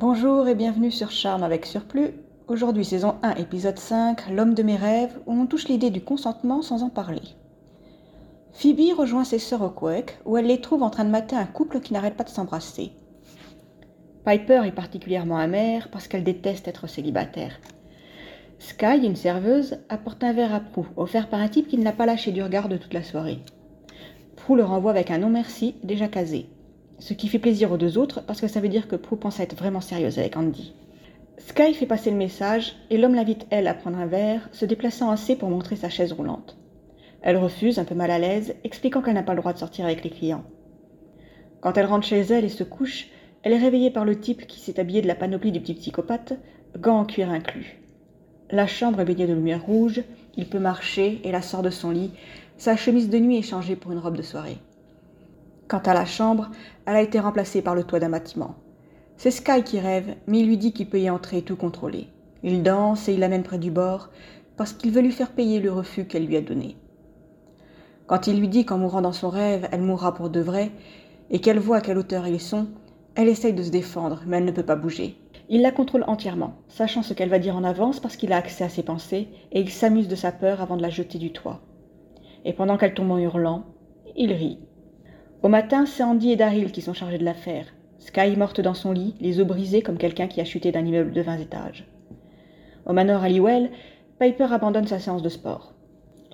Bonjour et bienvenue sur Charme avec Surplus. Aujourd'hui, saison 1, épisode 5, L'homme de mes rêves, où on touche l'idée du consentement sans en parler. Phoebe rejoint ses sœurs au Quake, où elle les trouve en train de mater un couple qui n'arrête pas de s'embrasser. Piper est particulièrement amère parce qu'elle déteste être célibataire. Sky, une serveuse, apporte un verre à Prue, offert par un type qui ne l'a pas lâché du regard de toute la soirée. Prue le renvoie avec un non merci déjà casé ce qui fait plaisir aux deux autres parce que ça veut dire que Prue pense être vraiment sérieuse avec Andy. Sky fait passer le message et l'homme l'invite elle à prendre un verre, se déplaçant assez pour montrer sa chaise roulante. Elle refuse, un peu mal à l'aise, expliquant qu'elle n'a pas le droit de sortir avec les clients. Quand elle rentre chez elle et se couche, elle est réveillée par le type qui s'est habillé de la panoplie du petit psychopathe, gants en cuir inclus. La chambre est baignée de lumière rouge, il peut marcher et la sort de son lit, sa chemise de nuit est changée pour une robe de soirée. Quant à la chambre, elle a été remplacée par le toit d'un bâtiment. C'est Sky qui rêve, mais il lui dit qu'il peut y entrer et tout contrôler. Il danse et il l'amène près du bord, parce qu'il veut lui faire payer le refus qu'elle lui a donné. Quand il lui dit qu'en mourant dans son rêve, elle mourra pour de vrai, et qu'elle voit à quelle hauteur ils sont, elle essaye de se défendre, mais elle ne peut pas bouger. Il la contrôle entièrement, sachant ce qu'elle va dire en avance parce qu'il a accès à ses pensées, et il s'amuse de sa peur avant de la jeter du toit. Et pendant qu'elle tombe en hurlant, il rit. Au matin, c'est Andy et Daryl qui sont chargés de l'affaire. Sky morte dans son lit, les os brisés comme quelqu'un qui a chuté d'un immeuble de 20 étages. Au manor Halliwell, Piper abandonne sa séance de sport.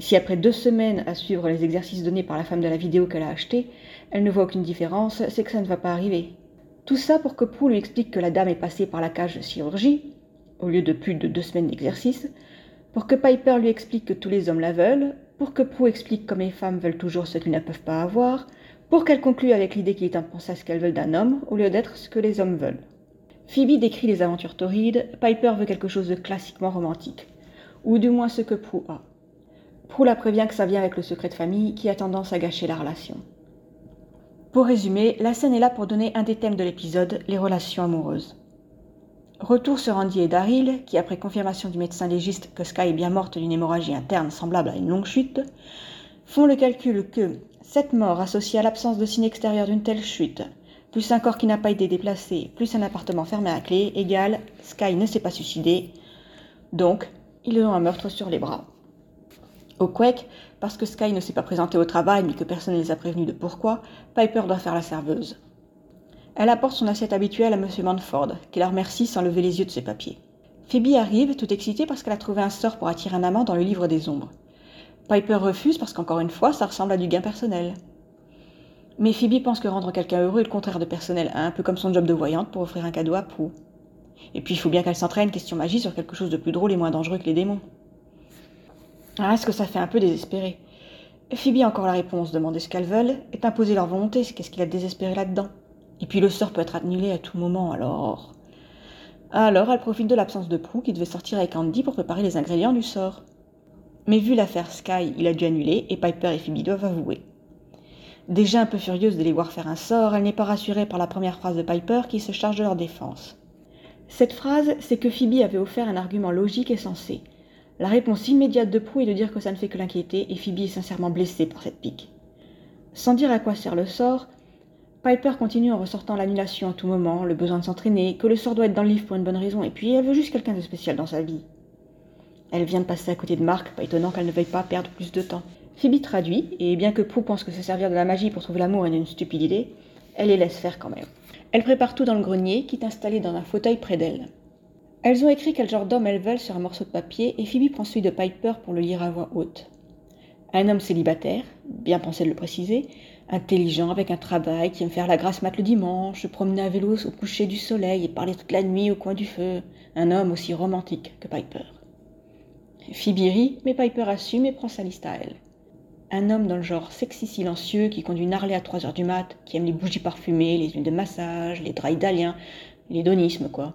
Si après deux semaines à suivre les exercices donnés par la femme de la vidéo qu'elle a achetée, elle ne voit aucune différence, c'est que ça ne va pas arriver. Tout ça pour que Prue lui explique que la dame est passée par la cage de chirurgie, au lieu de plus de deux semaines d'exercice, pour que Piper lui explique que tous les hommes la veulent, pour que Prue explique comme les femmes veulent toujours ce qu'ils ne peuvent pas avoir, pour qu'elle conclue avec l'idée qu'il est important ce qu'elles veulent d'un homme au lieu d'être ce que les hommes veulent. Phoebe décrit les aventures torrides, Piper veut quelque chose de classiquement romantique, ou du moins ce que Prue a. Prue la prévient que ça vient avec le secret de famille qui a tendance à gâcher la relation. Pour résumer, la scène est là pour donner un des thèmes de l'épisode, les relations amoureuses. Retour sur Andy et Daryl, qui après confirmation du médecin légiste que Sky est bien morte d'une hémorragie interne semblable à une longue chute, font le calcul que cette mort associée à l'absence de signe extérieur d'une telle chute, plus un corps qui n'a pas été déplacé, plus un appartement fermé à clé, égale Sky ne s'est pas suicidé. Donc, ils ont un meurtre sur les bras. Au Quake, parce que Sky ne s'est pas présenté au travail mais que personne ne les a prévenus de pourquoi, Piper doit faire la serveuse. Elle apporte son assiette habituelle à M. Manford, qui la remercie sans lever les yeux de ses papiers. Phoebe arrive, tout excitée parce qu'elle a trouvé un sort pour attirer un amant dans le livre des ombres. Piper refuse parce qu'encore une fois, ça ressemble à du gain personnel. Mais Phoebe pense que rendre quelqu'un heureux est le contraire de personnel, un peu comme son job de voyante pour offrir un cadeau à Prue. Et puis il faut bien qu'elle s'entraîne, question magie, sur quelque chose de plus drôle et moins dangereux que les démons. Ah, est-ce que ça fait un peu désespéré? Phoebe a encore la réponse, demander ce qu'elles veulent, est imposer leur volonté, qu'est-ce qu'il a désespéré là-dedans? Et puis le sort peut être annulé à tout moment, alors... Alors elle profite de l'absence de Prue qui devait sortir avec Andy pour préparer les ingrédients du sort. Mais vu l'affaire Sky, il a dû annuler et Piper et Phoebe doivent avouer. Déjà un peu furieuse de les voir faire un sort, elle n'est pas rassurée par la première phrase de Piper qui se charge de leur défense. Cette phrase, c'est que Phoebe avait offert un argument logique et sensé. La réponse immédiate de Prue est de dire que ça ne fait que l'inquiéter et Phoebe est sincèrement blessée par cette pique. Sans dire à quoi sert le sort, Piper continue en ressortant l'annulation à tout moment, le besoin de s'entraîner, que le sort doit être dans le livre pour une bonne raison, et puis elle veut juste quelqu'un de spécial dans sa vie. Elle vient de passer à côté de Marc, pas étonnant qu'elle ne veuille pas perdre plus de temps. Phoebe traduit, et bien que Prue pense que se servir de la magie pour trouver l'amour est une stupide idée, elle les laisse faire quand même. Elle prépare tout dans le grenier, qui est installé dans un fauteuil près d'elle. Elles ont écrit quel genre d'homme elles veulent sur un morceau de papier, et Phoebe prend celui de Piper pour le lire à voix haute. Un homme célibataire, bien pensé de le préciser, intelligent, avec un travail, qui aime faire la grasse mat le dimanche, se promener à vélo au coucher du soleil et parler toute la nuit au coin du feu. Un homme aussi romantique que Piper. Rit, mais Piper assume et prend sa liste à elle. Un homme dans le genre sexy silencieux qui conduit Harley à 3 heures du mat, qui aime les bougies parfumées, les huiles de massage, les draps italiens, l'hédonisme, quoi.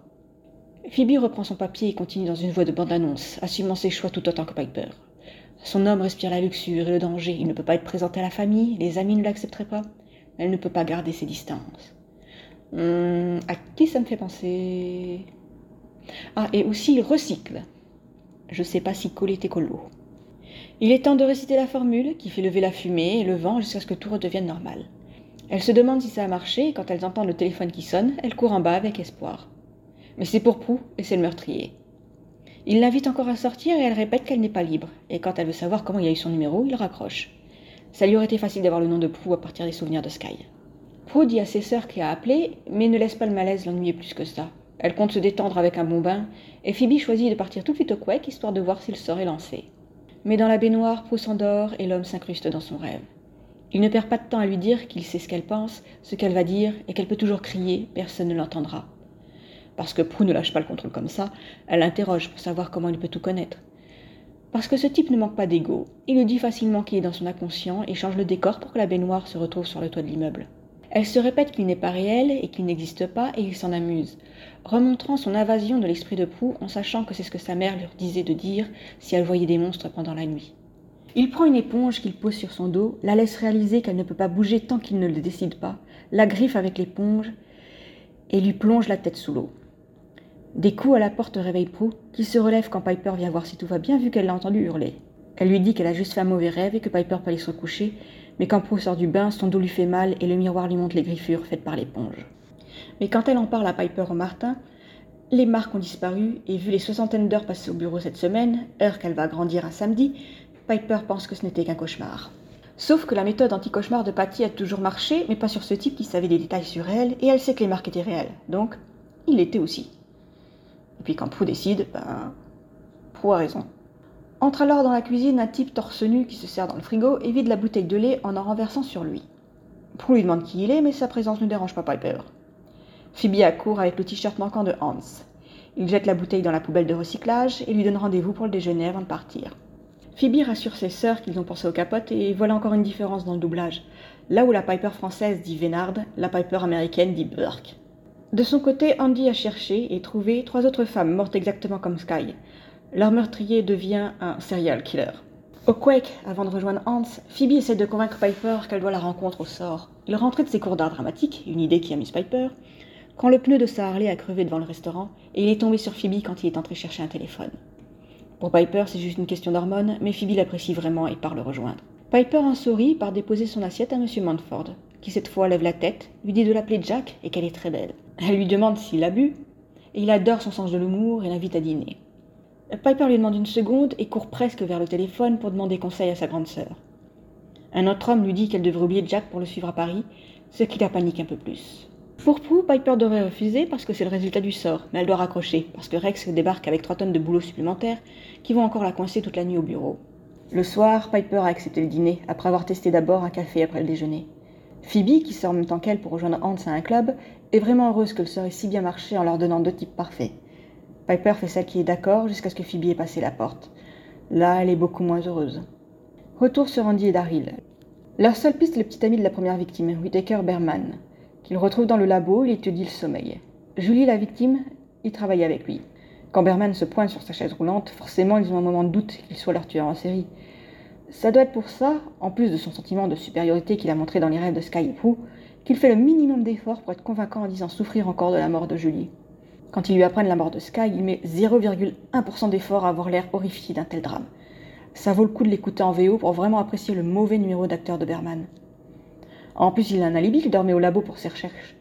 Phoebe reprend son papier et continue dans une voix de bande-annonce, assumant ses choix tout autant que Piper. Son homme respire la luxure et le danger. Il ne peut pas être présenté à la famille, les amis ne l'accepteraient pas. Elle ne peut pas garder ses distances. Hum, à qui ça me fait penser? Ah, et aussi il recycle. Je sais pas si coller est écolo. Il est temps de réciter la formule qui fait lever la fumée et le vent jusqu'à ce que tout redevienne normal. Elle se demande si ça a marché et quand elles entendent le téléphone qui sonne, elles courent en bas avec espoir. Mais c'est pour Prou et c'est le meurtrier. Il l'invite encore à sortir et elle répète qu'elle n'est pas libre. Et quand elle veut savoir comment il a eu son numéro, il raccroche. Ça lui aurait été facile d'avoir le nom de Prou à partir des souvenirs de Sky. Prou dit à ses sœurs qu'il a appelé, mais ne laisse pas le malaise l'ennuyer plus que ça. Elle compte se détendre avec un bon bain, et Phoebe choisit de partir tout de suite au Quake histoire de voir s'il serait lancé. Mais dans la baignoire, Prou s'endort et l'homme s'incruste dans son rêve. Il ne perd pas de temps à lui dire qu'il sait ce qu'elle pense, ce qu'elle va dire, et qu'elle peut toujours crier, personne ne l'entendra. Parce que Prou ne lâche pas le contrôle comme ça, elle l'interroge pour savoir comment il peut tout connaître. Parce que ce type ne manque pas d'ego, il lui dit facilement qu'il est dans son inconscient et change le décor pour que la baignoire se retrouve sur le toit de l'immeuble. Elle se répète qu'il n'est pas réel et qu'il n'existe pas et il s'en amuse, remontrant son invasion de l'esprit de Prou en sachant que c'est ce que sa mère lui disait de dire si elle voyait des monstres pendant la nuit. Il prend une éponge qu'il pose sur son dos, la laisse réaliser qu'elle ne peut pas bouger tant qu'il ne le décide pas, la griffe avec l'éponge et lui plonge la tête sous l'eau. Des coups à la porte réveillent Prou, qui se relève quand Piper vient voir si tout va bien vu qu'elle l'a entendu hurler. Elle lui dit qu'elle a juste fait un mauvais rêve et que Piper peut aller se recoucher, mais quand Prou sort du bain, son dos lui fait mal et le miroir lui montre les griffures faites par l'éponge. Mais quand elle en parle à Piper au Martin, les marques ont disparu et vu les soixantaines d'heures passées au bureau cette semaine, heure qu'elle va grandir à samedi, Piper pense que ce n'était qu'un cauchemar. Sauf que la méthode anti-cauchemar de Patty a toujours marché, mais pas sur ce type qui savait des détails sur elle, et elle sait que les marques étaient réelles. Donc, il l'était aussi. Et puis quand Prou décide, ben, Prou a raison. Entre alors dans la cuisine un type torse nu qui se sert dans le frigo et vide la bouteille de lait en en renversant sur lui. Prou lui demande qui il est, mais sa présence ne dérange pas Piper. Phoebe accourt avec le t-shirt manquant de Hans. Il jette la bouteille dans la poubelle de recyclage et lui donne rendez-vous pour le déjeuner avant de partir. Phoebe rassure ses sœurs qu'ils ont pensé aux capotes et voilà encore une différence dans le doublage. Là où la Piper française dit Vénard, la Piper américaine dit Burke. De son côté, Andy a cherché et trouvé trois autres femmes mortes exactement comme Sky. Leur meurtrier devient un serial killer. Au Quake, avant de rejoindre Hans, Phoebe essaie de convaincre Piper qu'elle doit la rencontre au sort. Il rentrait de ses cours d'art dramatique, une idée qui amuse Piper, quand le pneu de sa Harley a crevé devant le restaurant et il est tombé sur Phoebe quand il est entré chercher un téléphone. Pour Piper, c'est juste une question d'hormones, mais Phoebe l'apprécie vraiment et part le rejoindre. Piper en sourit par déposer son assiette à M. Manford, qui cette fois lève la tête, lui dit de l'appeler Jack et qu'elle est très belle. Elle lui demande s'il a bu, et il adore son sens de l'humour et l'invite à dîner. Piper lui demande une seconde et court presque vers le téléphone pour demander conseil à sa grande sœur. Un autre homme lui dit qu'elle devrait oublier Jack pour le suivre à Paris, ce qui la panique un peu plus. Pour Prou, Piper devrait refuser parce que c'est le résultat du sort, mais elle doit raccrocher parce que Rex débarque avec trois tonnes de boulot supplémentaires qui vont encore la coincer toute la nuit au bureau. Le soir, Piper a accepté le dîner après avoir testé d'abord un café après le déjeuner. Phoebe, qui sort en même temps qu'elle pour rejoindre Hans à un club, est vraiment heureuse que le sort ait si bien marché en leur donnant deux types parfaits. Piper fait celle qui est d'accord jusqu'à ce que Phoebe ait passé la porte. Là, elle est beaucoup moins heureuse. Retour sur Andy et Daryl. Leur seule piste est le petit ami de la première victime, Whitaker Berman, qu'il retrouve dans le labo, il étudie le sommeil. Julie, la victime, y travaille avec lui. Quand Berman se pointe sur sa chaise roulante, forcément ils ont un moment de doute qu'il soit leur tueur en série. Ça doit être pour ça, en plus de son sentiment de supériorité qu'il a montré dans les rêves de Sky et qu'il fait le minimum d'efforts pour être convaincant en disant souffrir encore de la mort de Julie. Quand ils lui apprennent la mort de Sky, il met 0,1% d'effort à avoir l'air horrifié d'un tel drame. Ça vaut le coup de l'écouter en VO pour vraiment apprécier le mauvais numéro d'acteur de Berman. En plus, il a un alibi qu'il dormait au labo pour ses recherches.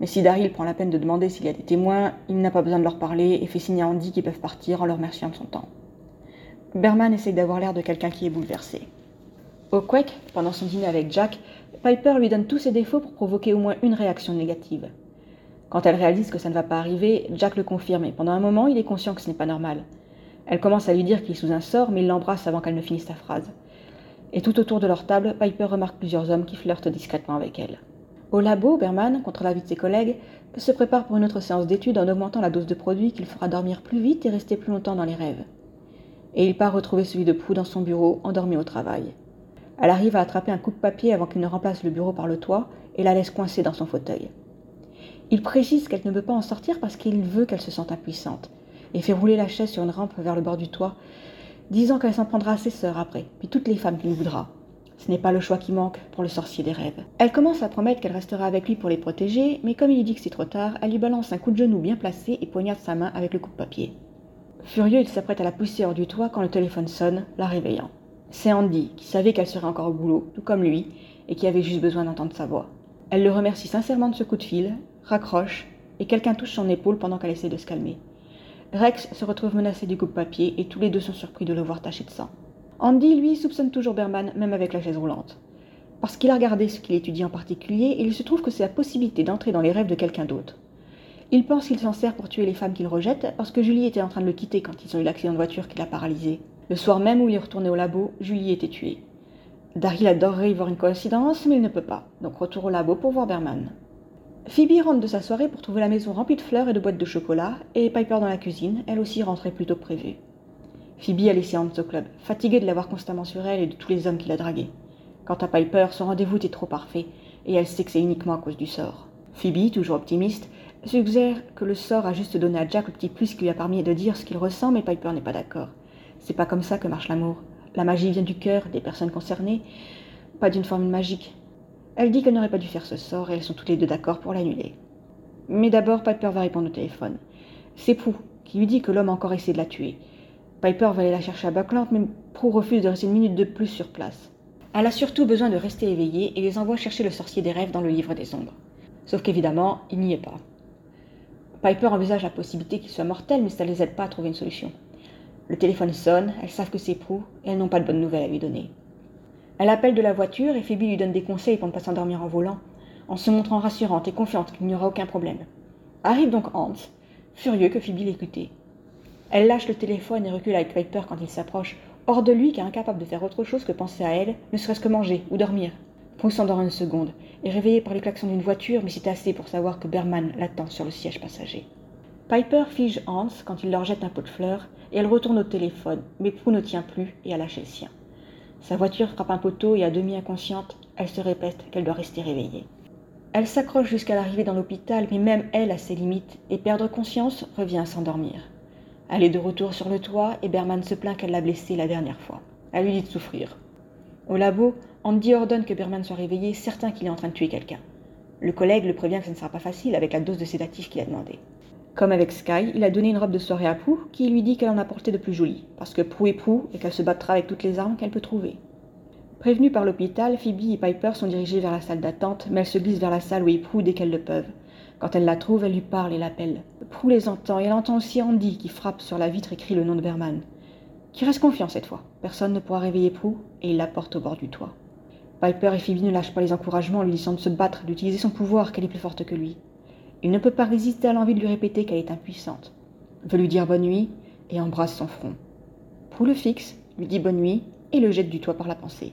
Mais si Daryl prend la peine de demander s'il y a des témoins, il n'a pas besoin de leur parler et fait signe à Andy qu'ils peuvent partir en leur remerciant de son temps. Berman essaye d'avoir l'air de quelqu'un qui est bouleversé. Au Quake, pendant son dîner avec Jack, Piper lui donne tous ses défauts pour provoquer au moins une réaction négative. Quand elle réalise que ça ne va pas arriver, Jack le confirme et pendant un moment, il est conscient que ce n'est pas normal. Elle commence à lui dire qu'il est sous un sort, mais il l'embrasse avant qu'elle ne finisse sa phrase. Et tout autour de leur table, Piper remarque plusieurs hommes qui flirtent discrètement avec elle. Au labo, Berman, contre l'avis de ses collègues, se prépare pour une autre séance d'études en augmentant la dose de produit qu'il fera dormir plus vite et rester plus longtemps dans les rêves et il part retrouver celui de Prou dans son bureau, endormi au travail. Elle arrive à attraper un coup de papier avant qu'il ne remplace le bureau par le toit et la laisse coincée dans son fauteuil. Il précise qu'elle ne peut pas en sortir parce qu'il veut qu'elle se sente impuissante et fait rouler la chaise sur une rampe vers le bord du toit, disant qu'elle s'en prendra à ses sœurs après, puis toutes les femmes qu'il voudra. Ce n'est pas le choix qui manque pour le sorcier des rêves. Elle commence à promettre qu'elle restera avec lui pour les protéger, mais comme il dit que c'est trop tard, elle lui balance un coup de genou bien placé et poignarde sa main avec le coup de papier. Furieux, il s'apprête à la pousser hors du toit quand le téléphone sonne, la réveillant. C'est Andy, qui savait qu'elle serait encore au boulot, tout comme lui, et qui avait juste besoin d'entendre sa voix. Elle le remercie sincèrement de ce coup de fil, raccroche et quelqu'un touche son épaule pendant qu'elle essaie de se calmer. Rex se retrouve menacé du coupe-papier et tous les deux sont surpris de le voir taché de sang. Andy, lui, soupçonne toujours Berman, même avec la chaise roulante. Parce qu'il a regardé ce qu'il étudie en particulier, il se trouve que c'est la possibilité d'entrer dans les rêves de quelqu'un d'autre. Il pense qu'il s'en sert pour tuer les femmes qu'il rejette, parce que Julie était en train de le quitter quand ils ont eu l'accident de voiture qui l'a paralysé. Le soir même où il est retourné au labo, Julie était tuée. Daryl adorerait y voir une coïncidence, mais il ne peut pas, donc retour au labo pour voir Berman. Phoebe rentre de sa soirée pour trouver la maison remplie de fleurs et de boîtes de chocolat, et Piper dans la cuisine, elle aussi rentrait plus tôt que prévu. Phoebe a laissé Hans au club, fatiguée de l'avoir constamment sur elle et de tous les hommes qu'il a dragués. Quant à Piper, son rendez-vous était trop parfait, et elle sait que c'est uniquement à cause du sort. Phoebe, toujours optimiste, suggère que le sort a juste donné à Jack le petit plus qui lui a permis de dire ce qu'il ressent, mais Piper n'est pas d'accord. C'est pas comme ça que marche l'amour. La magie vient du cœur des personnes concernées, pas d'une formule magique. Elle dit qu'elle n'aurait pas dû faire ce sort et elles sont toutes les deux d'accord pour l'annuler. Mais d'abord, Piper va répondre au téléphone. C'est Prue qui lui dit que l'homme a encore essayé de la tuer. Piper va aller la chercher à Buckland, mais Prue refuse de rester une minute de plus sur place. Elle a surtout besoin de rester éveillée et les envoie chercher le sorcier des rêves dans le livre des ombres. Sauf qu'évidemment, il n'y est pas. Piper envisage la possibilité qu'il soit mortel, mais ça ne les aide pas à trouver une solution. Le téléphone sonne, elles savent que c'est Prue et elles n'ont pas de bonnes nouvelles à lui donner. Elle appelle de la voiture et Phoebe lui donne des conseils pour ne pas s'endormir en volant, en se montrant rassurante et confiante qu'il n'y aura aucun problème. Arrive donc Hans, furieux que Phoebe l'écoutait. Elle lâche le téléphone et recule avec Piper quand il s'approche, hors de lui est incapable de faire autre chose que penser à elle, ne serait-ce que manger ou dormir. Prue s'endort une seconde, est réveillée par les klaxons d'une voiture, mais c'est assez pour savoir que Berman l'attend sur le siège passager. Piper fige Hans quand il leur jette un pot de fleurs, et elle retourne au téléphone, mais Prue ne tient plus et a lâché le sien. Sa voiture frappe un poteau et à demi inconsciente, elle se répète qu'elle doit rester réveillée. Elle s'accroche jusqu'à l'arrivée dans l'hôpital, mais même elle a ses limites, et perdre conscience revient à s'endormir. Elle est de retour sur le toit, et Berman se plaint qu'elle l'a blessée la dernière fois. Elle lui dit de souffrir. Au labo, Andy ordonne que Berman soit réveillé, certain qu'il est en train de tuer quelqu'un. Le collègue le prévient que ce ne sera pas facile avec la dose de sédatif qu'il a demandé. Comme avec Sky, il a donné une robe de soirée à Prue qui lui dit qu'elle en a porté de plus jolie, parce que Prue est Prue et qu'elle se battra avec toutes les armes qu'elle peut trouver. Prévenue par l'hôpital, Phoebe et Piper sont dirigées vers la salle d'attente, mais elles se glissent vers la salle où est Prue dès qu'elles le peuvent. Quand elle la trouve, elle lui parle et l'appelle. Prue les entend et elle entend aussi Andy qui frappe sur la vitre et crie le nom de Berman. Qui reste confiant cette fois. Personne ne pourra réveiller Prue et il la porte au bord du toit. Piper et Phoebe ne lâchent pas les encouragements en lui disant de se battre, d'utiliser son pouvoir, qu'elle est plus forte que lui. Il ne peut pas résister à l'envie de lui répéter qu'elle est impuissante. Veut lui dire bonne nuit et embrasse son front. Prou le fixe, lui dit bonne nuit et le jette du toit par la pensée.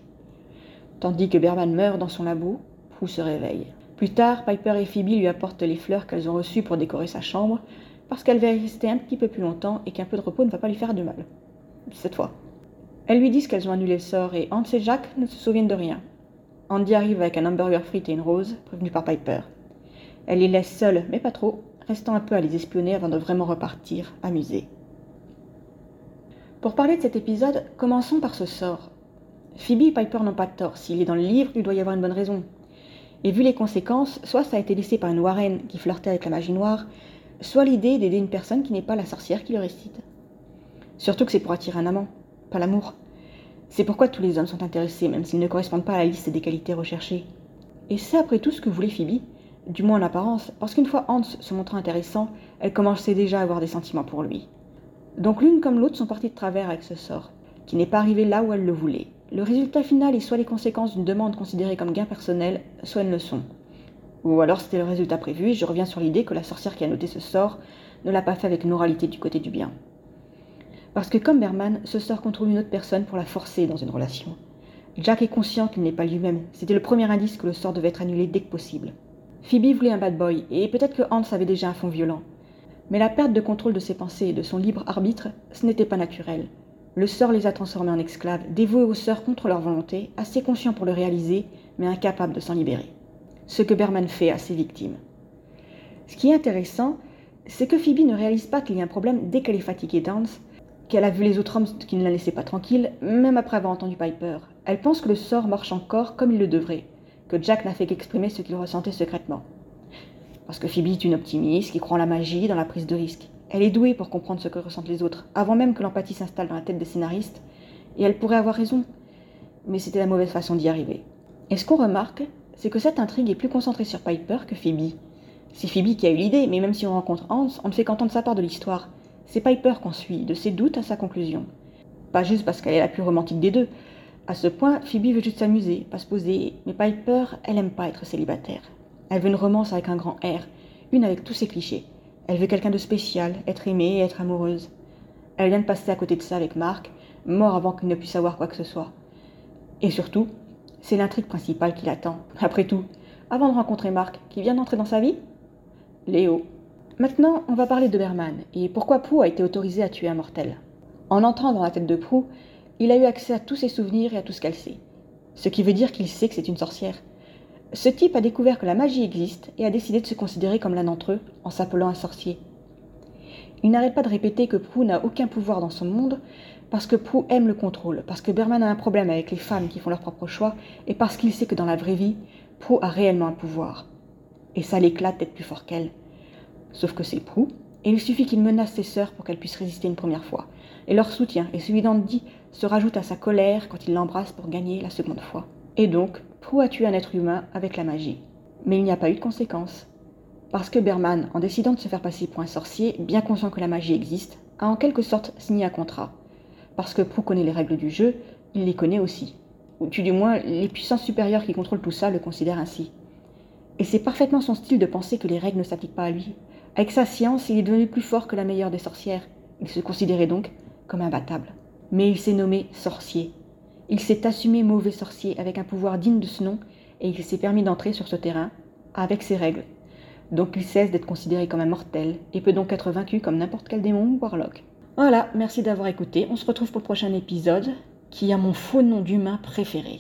Tandis que Berman meurt dans son labo, Prou se réveille. Plus tard, Piper et Phoebe lui apportent les fleurs qu'elles ont reçues pour décorer sa chambre, parce qu'elle va y rester un petit peu plus longtemps et qu'un peu de repos ne va pas lui faire de mal. Cette fois. Elles lui disent qu'elles ont annulé le sort et Hans et Jack ne se souviennent de rien. Andy arrive avec un hamburger frit et une rose, prévenu par Piper. Elle les laisse seules, mais pas trop, restant un peu à les espionner avant de vraiment repartir, amusée. Pour parler de cet épisode, commençons par ce sort. Phoebe et Piper n'ont pas de tort. S'il est dans le livre, il doit y avoir une bonne raison. Et vu les conséquences, soit ça a été laissé par une Warren qui flirtait avec la magie noire, soit l'idée d'aider une personne qui n'est pas la sorcière qui le récite. Surtout que c'est pour attirer un amant, pas l'amour. C'est pourquoi tous les hommes sont intéressés, même s'ils ne correspondent pas à la liste des qualités recherchées. Et c'est après tout ce que voulait Phoebe du moins en apparence, parce qu'une fois Hans se montrant intéressant, elle commençait déjà à avoir des sentiments pour lui. Donc l'une comme l'autre sont parties de travers avec ce sort, qui n'est pas arrivé là où elle le voulait. Le résultat final est soit les conséquences d'une demande considérée comme gain personnel, soit une leçon. Ou alors c'était le résultat prévu, et je reviens sur l'idée que la sorcière qui a noté ce sort ne l'a pas fait avec moralité du côté du bien. Parce que comme Berman, ce sort contrôle une autre personne pour la forcer dans une relation. Jack est conscient qu'il n'est pas lui-même, c'était le premier indice que le sort devait être annulé dès que possible. Phoebe voulait un bad boy, et peut-être que Hans avait déjà un fond violent. Mais la perte de contrôle de ses pensées et de son libre arbitre, ce n'était pas naturel. Le sort les a transformés en esclaves, dévoués aux sœurs contre leur volonté, assez conscients pour le réaliser, mais incapables de s'en libérer. Ce que Berman fait à ses victimes. Ce qui est intéressant, c'est que Phoebe ne réalise pas qu'il y a un problème dès qu'elle est fatiguée d'Hans, qu'elle a vu les autres hommes qui ne la laissaient pas tranquille, même après avoir entendu Piper. Elle pense que le sort marche encore comme il le devrait, Jack n'a fait qu'exprimer ce qu'il ressentait secrètement. Parce que Phoebe est une optimiste qui croit en la magie, dans la prise de risque. Elle est douée pour comprendre ce que ressentent les autres, avant même que l'empathie s'installe dans la tête des scénaristes, et elle pourrait avoir raison. Mais c'était la mauvaise façon d'y arriver. Et ce qu'on remarque, c'est que cette intrigue est plus concentrée sur Piper que Phoebe. C'est Phoebe qui a eu l'idée, mais même si on rencontre Hans, on ne fait qu'entendre sa part de l'histoire. C'est Piper qu'on suit, de ses doutes à sa conclusion. Pas juste parce qu'elle est la plus romantique des deux. À ce point, Phoebe veut juste s'amuser, pas se poser, mais Piper, elle aime pas être célibataire. Elle veut une romance avec un grand R, une avec tous ses clichés. Elle veut quelqu'un de spécial, être aimée et être amoureuse. Elle vient de passer à côté de ça avec Marc, mort avant qu'il ne puisse savoir quoi que ce soit. Et surtout, c'est l'intrigue principale qui l'attend. Après tout, avant de rencontrer Marc, qui vient d'entrer dans sa vie Léo. Maintenant, on va parler de Berman et pourquoi Prou a été autorisé à tuer un mortel. En entrant dans la tête de Prou, il a eu accès à tous ses souvenirs et à tout ce qu'elle sait. Ce qui veut dire qu'il sait que c'est une sorcière. Ce type a découvert que la magie existe et a décidé de se considérer comme l'un d'entre eux en s'appelant un sorcier. Il n'arrête pas de répéter que Prou n'a aucun pouvoir dans son monde parce que Prou aime le contrôle, parce que Berman a un problème avec les femmes qui font leur propre choix et parce qu'il sait que dans la vraie vie, Prou a réellement un pouvoir. Et ça l'éclate d'être plus fort qu'elle. Sauf que c'est Prou, et il suffit qu'il menace ses sœurs pour qu'elles puissent résister une première fois. Et leur soutien et celui d'Andy se rajoutent à sa colère quand il l'embrasse pour gagner la seconde fois. Et donc, Prou a tué un être humain avec la magie? Mais il n'y a pas eu de conséquences. Parce que Berman, en décidant de se faire passer pour un sorcier, bien conscient que la magie existe, a en quelque sorte signé un contrat. Parce que Prou connaît les règles du jeu, il les connaît aussi. Ou du moins, les puissances supérieures qui contrôlent tout ça le considèrent ainsi. Et c'est parfaitement son style de penser que les règles ne s'appliquent pas à lui. Avec sa science, il est devenu plus fort que la meilleure des sorcières. Il se considérait donc comme imbattable. Mais il s'est nommé sorcier. Il s'est assumé mauvais sorcier avec un pouvoir digne de ce nom et il s'est permis d'entrer sur ce terrain avec ses règles. Donc il cesse d'être considéré comme un mortel et peut donc être vaincu comme n'importe quel démon ou warlock. Voilà, merci d'avoir écouté. On se retrouve pour le prochain épisode qui a mon faux nom d'humain préféré.